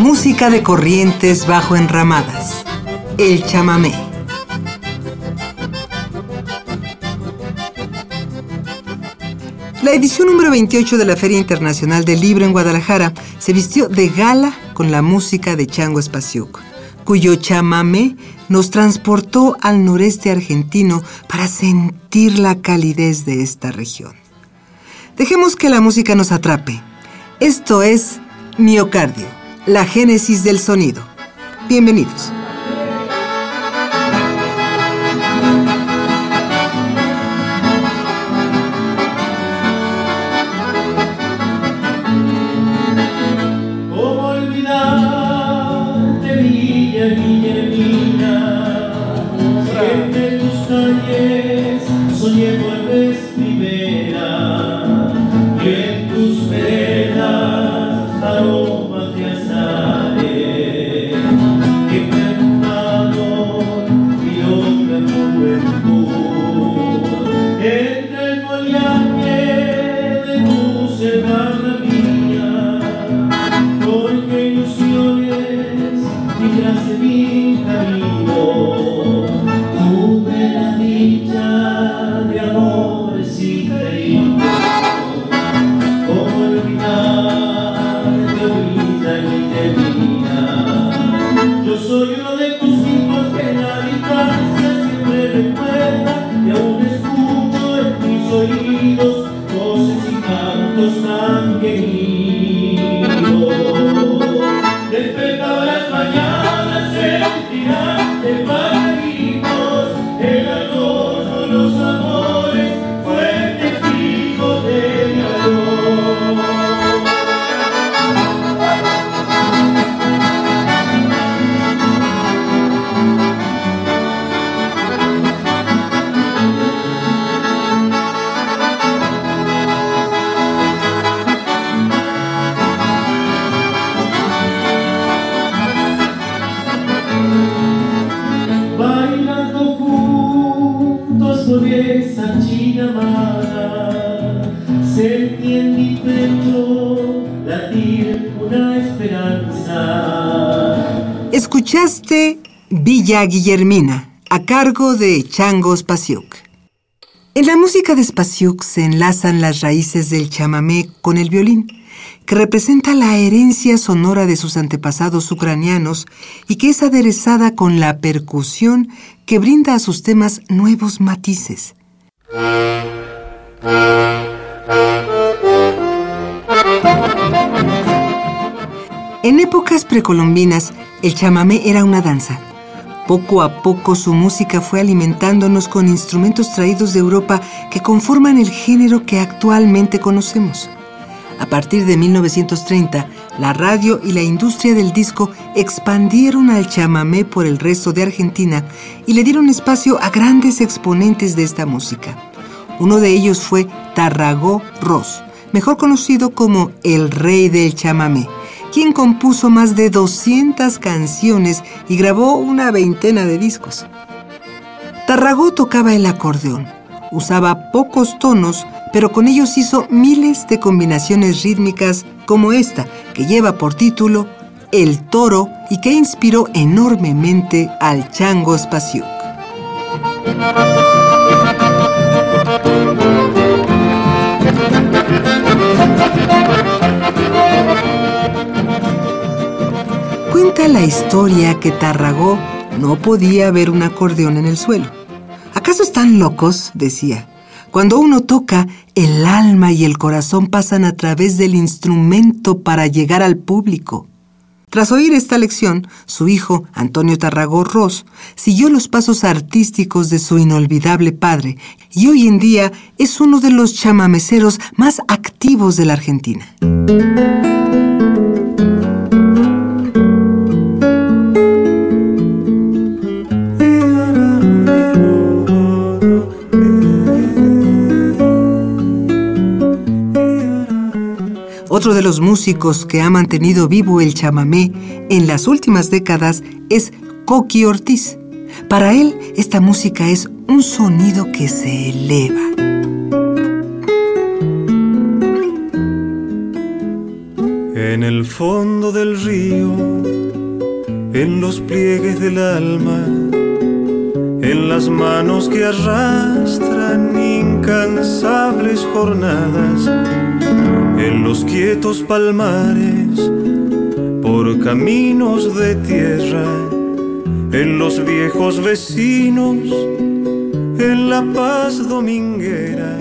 Música de corrientes bajo enramadas. El chamamé. La edición número 28 de la Feria Internacional del Libro en Guadalajara se vistió de gala con la música de Chango Espasiuk, cuyo chamamé nos transportó al noreste argentino para sentir la calidez de esta región. Dejemos que la música nos atrape. Esto es Miocardio, la génesis del sonido. Bienvenidos. Escuchaste Villa Guillermina, a cargo de Chango Spasiuk. En la música de Spasiuk se enlazan las raíces del chamamé con el violín, que representa la herencia sonora de sus antepasados ucranianos y que es aderezada con la percusión que brinda a sus temas nuevos matices. En épocas precolombinas, el chamamé era una danza. Poco a poco su música fue alimentándonos con instrumentos traídos de Europa que conforman el género que actualmente conocemos. A partir de 1930, la radio y la industria del disco expandieron al chamamé por el resto de Argentina y le dieron espacio a grandes exponentes de esta música. Uno de ellos fue Tarragó Ross, mejor conocido como el rey del chamamé quien compuso más de 200 canciones y grabó una veintena de discos. Tarragó tocaba el acordeón, usaba pocos tonos, pero con ellos hizo miles de combinaciones rítmicas como esta, que lleva por título El Toro y que inspiró enormemente al Chango Spasiuk. Cuenta la historia que Tarragó no podía ver un acordeón en el suelo. ¿Acaso están locos? decía. Cuando uno toca, el alma y el corazón pasan a través del instrumento para llegar al público. Tras oír esta lección, su hijo, Antonio Tarragó Ross, siguió los pasos artísticos de su inolvidable padre y hoy en día es uno de los chamameceros más activos de la Argentina. Otro de los músicos que ha mantenido vivo el chamamé en las últimas décadas es Coqui Ortiz. Para él, esta música es un sonido que se eleva. En el fondo del río, en los pliegues del alma, en las manos que arrastran incansables jornadas, en los quietos palmares, por caminos de tierra, en los viejos vecinos, en la paz dominguera.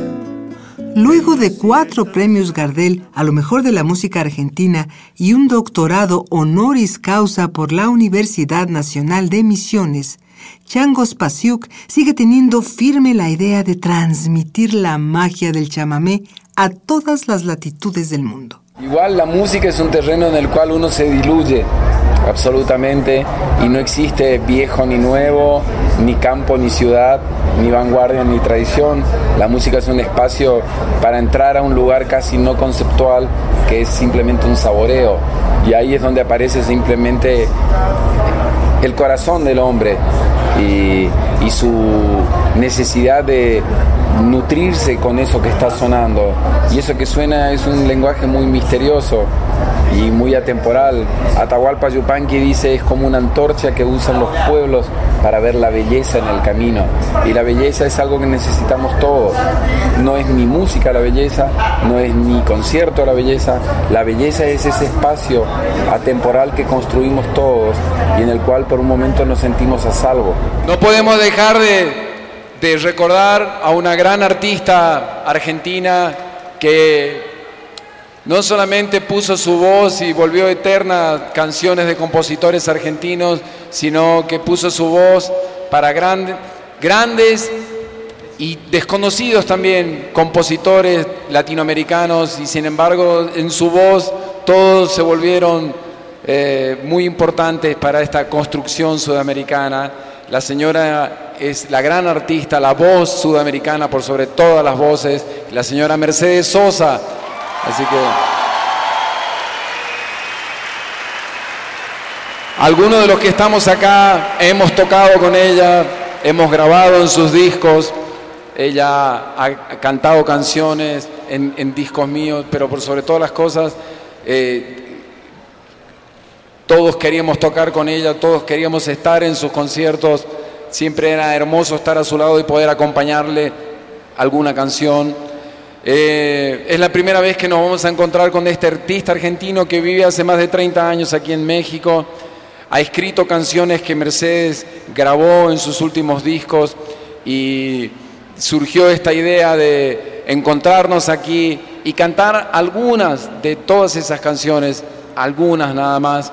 Luego de cuatro premios Gardel a lo mejor de la música argentina y un doctorado honoris causa por la Universidad Nacional de Misiones, Changos Pasiuk sigue teniendo firme la idea de transmitir la magia del chamamé a todas las latitudes del mundo. Igual la música es un terreno en el cual uno se diluye absolutamente y no existe viejo ni nuevo, ni campo ni ciudad, ni vanguardia ni tradición. La música es un espacio para entrar a un lugar casi no conceptual que es simplemente un saboreo y ahí es donde aparece simplemente el corazón del hombre y, y su necesidad de nutrirse con eso que está sonando. Y eso que suena es un lenguaje muy misterioso y muy atemporal. Atahualpa Yupanqui dice es como una antorcha que usan los pueblos para ver la belleza en el camino. Y la belleza es algo que necesitamos todos. No es ni música la belleza, no es ni concierto la belleza. La belleza es ese espacio atemporal que construimos todos y en el cual por un momento nos sentimos a salvo. No podemos dejar de, de recordar a una gran artista argentina que no solamente puso su voz y volvió eterna canciones de compositores argentinos, sino que puso su voz para grandes y desconocidos también compositores latinoamericanos y sin embargo en su voz todos se volvieron eh, muy importantes para esta construcción sudamericana. La señora es la gran artista, la voz sudamericana por sobre todas las voces, la señora Mercedes Sosa. Así que algunos de los que estamos acá hemos tocado con ella, hemos grabado en sus discos, ella ha cantado canciones en, discos míos, pero por sobre todas las cosas, eh, todos queríamos tocar con ella, todos queríamos estar en sus conciertos, siempre era hermoso estar a su lado y poder acompañarle alguna canción. Eh, es la primera vez que nos vamos a encontrar con este artista argentino que vive hace más de 30 años aquí en México. Ha escrito canciones que Mercedes grabó en sus últimos discos y surgió esta idea de encontrarnos aquí y cantar algunas de todas esas canciones, algunas nada más,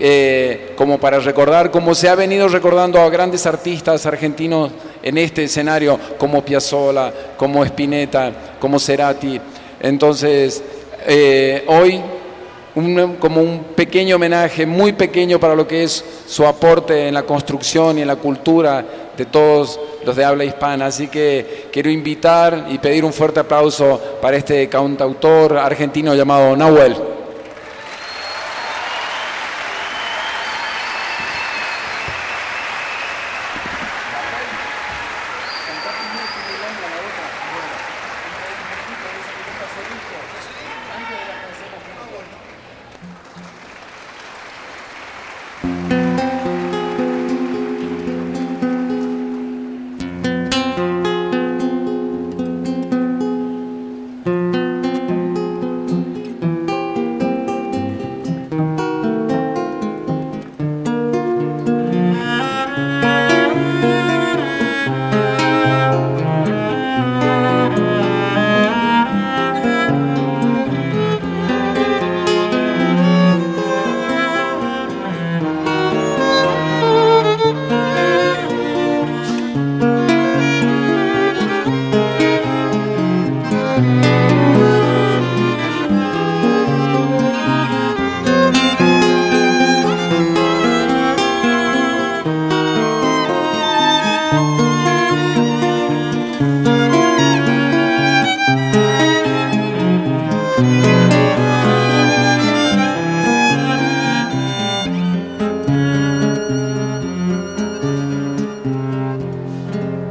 eh, como para recordar, como se ha venido recordando a grandes artistas argentinos en este escenario, como Piazzolla, como Spinetta, como Cerati. Entonces, eh, hoy, como un pequeño homenaje, muy pequeño para lo que es su aporte en la construcción y en la cultura de todos los de habla hispana. Así que quiero invitar y pedir un fuerte aplauso para este cantautor argentino llamado Nahuel.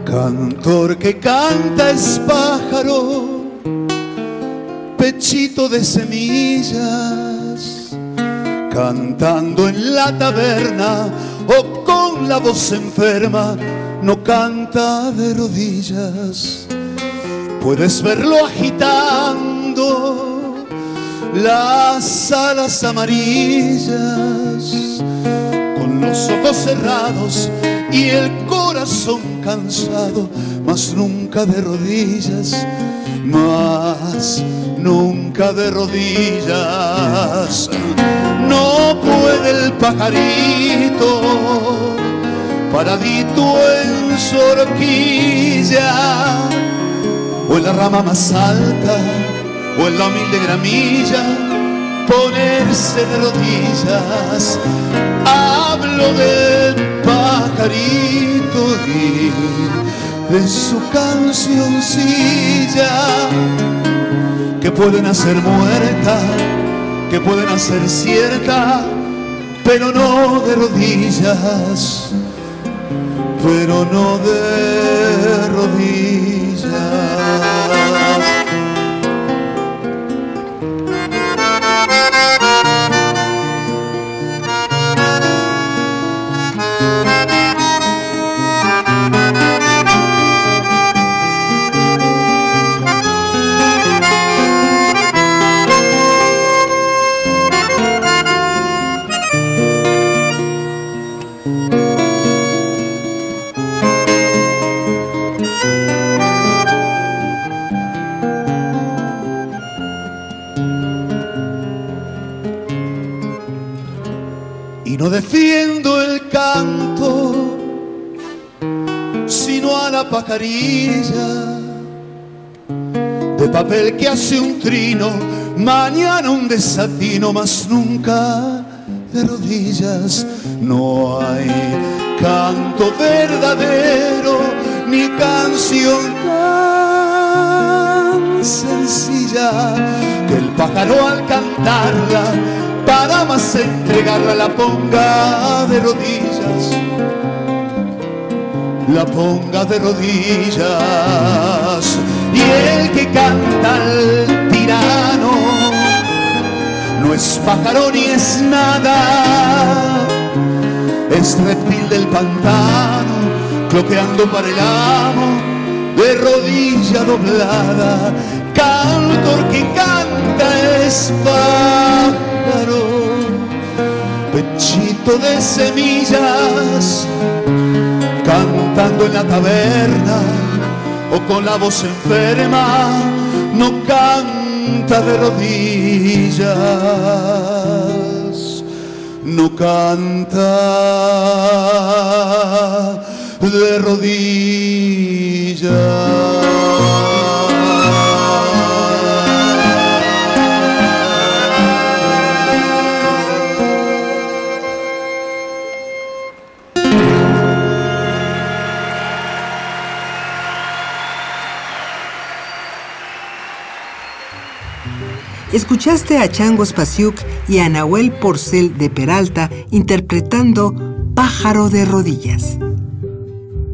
Cantor que canta es pájaro, pechito de semillas, cantando en la taberna o con la voz enferma, no canta de rodillas. Puedes verlo agitando las alas amarillas, con los ojos cerrados y el corazón cansado, mas nunca de rodillas, más nunca de rodillas. No puede el pajarito, paradito en su horquilla, o en la rama más alta, o en la humilde gramilla, ponerse de rodillas. Hablo del pajarito de su cancioncilla que pueden hacer muerta, que pueden hacer cierta, pero no de rodillas, pero no de rodillas. Defiendo el canto, sino a la pajarilla de papel que hace un trino, mañana un desatino, más nunca de rodillas. No hay canto verdadero ni canción tan sencilla que el pájaro al cantarla para más entregarla la ponga de rodillas, la ponga de rodillas. Y el que canta al tirano no es pájaro ni es nada, es reptil del pantano, cloqueando para el amo de rodilla doblada, cantor que canta es pájaro pechito de semillas, cantando en la taberna o con la voz enferma, no canta de rodillas, no canta de rodillas. Escuchaste a Chango Spasiuk y a Nahuel Porcel de Peralta interpretando Pájaro de Rodillas.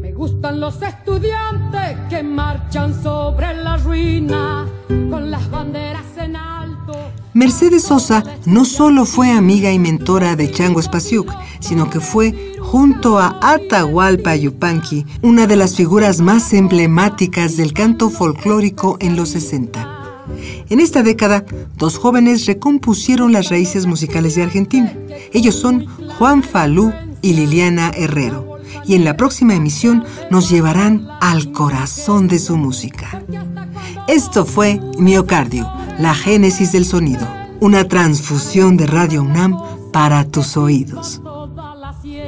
Me gustan los estudiantes que marchan sobre la ruina con las banderas en alto. Mercedes Sosa no solo fue amiga y mentora de Chango Spasiuk, sino que fue, junto a Atahualpa Yupanqui, una de las figuras más emblemáticas del canto folclórico en los 60. En esta década, dos jóvenes recompusieron las raíces musicales de Argentina. Ellos son Juan Falú y Liliana Herrero. Y en la próxima emisión nos llevarán al corazón de su música. Esto fue Miocardio, la génesis del sonido, una transfusión de Radio UNAM para tus oídos.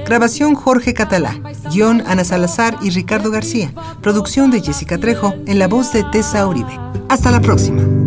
Grabación Jorge Catalá, guion Ana Salazar y Ricardo García, producción de Jessica Trejo en la voz de Tessa Uribe. Hasta la próxima.